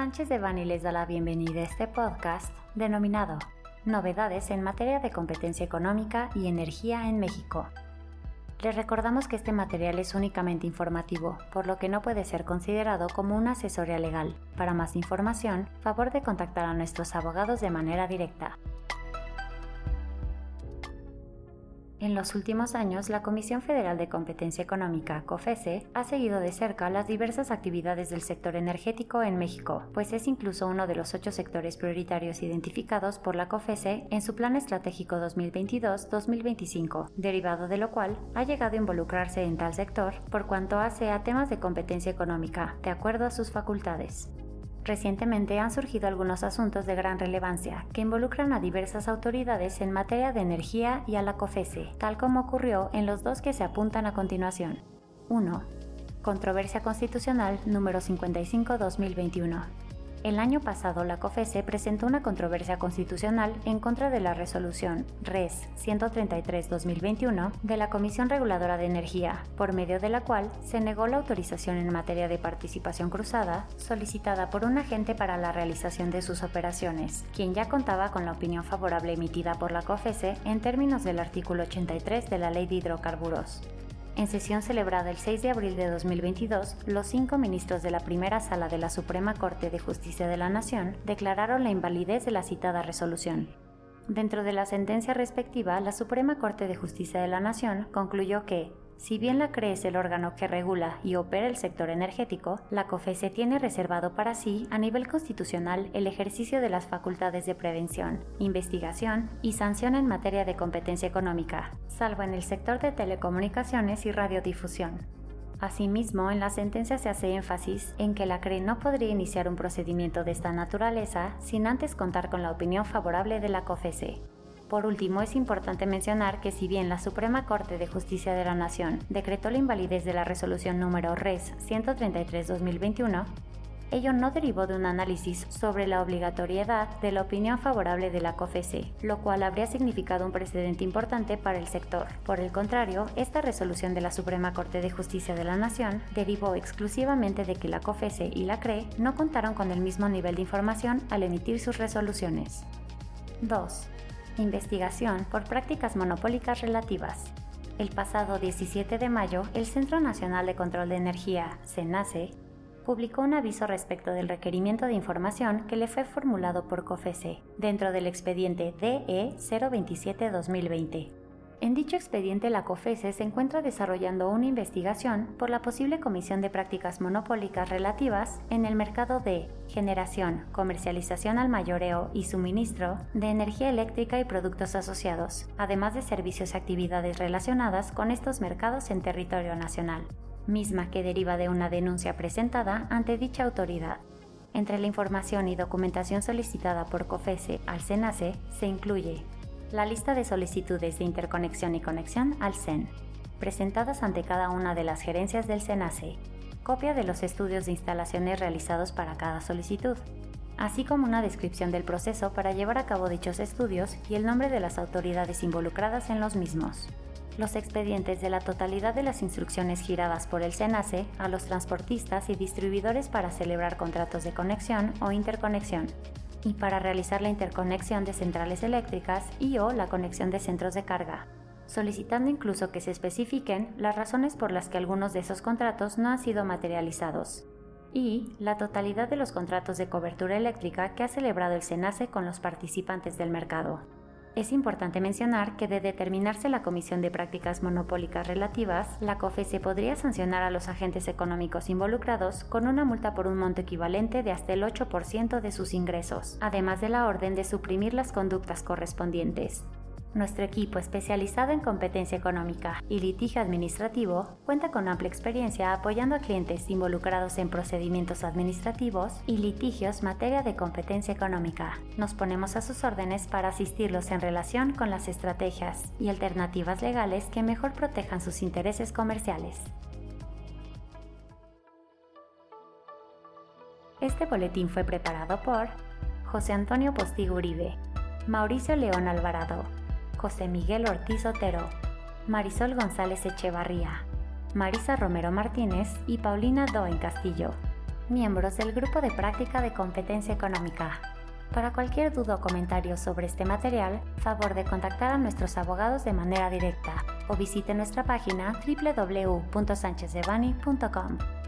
Sánchez de Bani les da la bienvenida a este podcast denominado Novedades en materia de competencia económica y energía en México. Les recordamos que este material es únicamente informativo, por lo que no puede ser considerado como una asesoría legal. Para más información, favor de contactar a nuestros abogados de manera directa. En los últimos años, la Comisión Federal de Competencia Económica, COFESE, ha seguido de cerca las diversas actividades del sector energético en México, pues es incluso uno de los ocho sectores prioritarios identificados por la COFESE en su Plan Estratégico 2022-2025, derivado de lo cual ha llegado a involucrarse en tal sector por cuanto hace a temas de competencia económica, de acuerdo a sus facultades. Recientemente han surgido algunos asuntos de gran relevancia que involucran a diversas autoridades en materia de energía y a la COFESE, tal como ocurrió en los dos que se apuntan a continuación. 1. Controversia Constitucional número 55-2021. El año pasado, la COFESE presentó una controversia constitucional en contra de la resolución RES 133-2021 de la Comisión Reguladora de Energía, por medio de la cual se negó la autorización en materia de participación cruzada solicitada por un agente para la realización de sus operaciones, quien ya contaba con la opinión favorable emitida por la COFESE en términos del artículo 83 de la Ley de Hidrocarburos. En sesión celebrada el 6 de abril de 2022, los cinco ministros de la primera sala de la Suprema Corte de Justicia de la Nación declararon la invalidez de la citada resolución. Dentro de la sentencia respectiva, la Suprema Corte de Justicia de la Nación concluyó que, si bien la CRE es el órgano que regula y opera el sector energético, la COFESE tiene reservado para sí, a nivel constitucional, el ejercicio de las facultades de prevención, investigación y sanción en materia de competencia económica, salvo en el sector de telecomunicaciones y radiodifusión. Asimismo, en la sentencia se hace énfasis en que la CRE no podría iniciar un procedimiento de esta naturaleza sin antes contar con la opinión favorable de la COFESE, por último, es importante mencionar que si bien la Suprema Corte de Justicia de la Nación decretó la invalidez de la resolución número RES 133-2021, ello no derivó de un análisis sobre la obligatoriedad de la opinión favorable de la COFESE, lo cual habría significado un precedente importante para el sector. Por el contrario, esta resolución de la Suprema Corte de Justicia de la Nación derivó exclusivamente de que la COFESE y la CRE no contaron con el mismo nivel de información al emitir sus resoluciones. 2 investigación por prácticas monopólicas relativas. El pasado 17 de mayo, el Centro Nacional de Control de Energía, CENACE, publicó un aviso respecto del requerimiento de información que le fue formulado por COFESE dentro del expediente DE 027-2020 en dicho expediente, la COFESE se encuentra desarrollando una investigación por la posible comisión de prácticas monopólicas relativas en el mercado de generación, comercialización al mayoreo y suministro de energía eléctrica y productos asociados, además de servicios y actividades relacionadas con estos mercados en territorio nacional, misma que deriva de una denuncia presentada ante dicha autoridad. Entre la información y documentación solicitada por COFESE al SENACE se incluye la lista de solicitudes de interconexión y conexión al CEN, presentadas ante cada una de las gerencias del CENACE, copia de los estudios de instalaciones realizados para cada solicitud, así como una descripción del proceso para llevar a cabo dichos estudios y el nombre de las autoridades involucradas en los mismos. Los expedientes de la totalidad de las instrucciones giradas por el SENACE a los transportistas y distribuidores para celebrar contratos de conexión o interconexión, y para realizar la interconexión de centrales eléctricas y o la conexión de centros de carga, solicitando incluso que se especifiquen las razones por las que algunos de esos contratos no han sido materializados, y la totalidad de los contratos de cobertura eléctrica que ha celebrado el SENACE con los participantes del mercado. Es importante mencionar que de determinarse la Comisión de Prácticas Monopólicas Relativas, la COFESE podría sancionar a los agentes económicos involucrados con una multa por un monto equivalente de hasta el 8% de sus ingresos, además de la orden de suprimir las conductas correspondientes. Nuestro equipo especializado en competencia económica y litigio administrativo cuenta con amplia experiencia apoyando a clientes involucrados en procedimientos administrativos y litigios materia de competencia económica. Nos ponemos a sus órdenes para asistirlos en relación con las estrategias y alternativas legales que mejor protejan sus intereses comerciales. Este boletín fue preparado por José Antonio Postigo Uribe, Mauricio León Alvarado, José Miguel Ortiz Otero, Marisol González Echevarría, Marisa Romero Martínez y Paulina Doen Castillo. miembros del Grupo de Práctica de Competencia Económica. Para cualquier duda o comentario sobre este material, favor de contactar a nuestros abogados de manera directa o visite nuestra página www.sanchezdevani.com.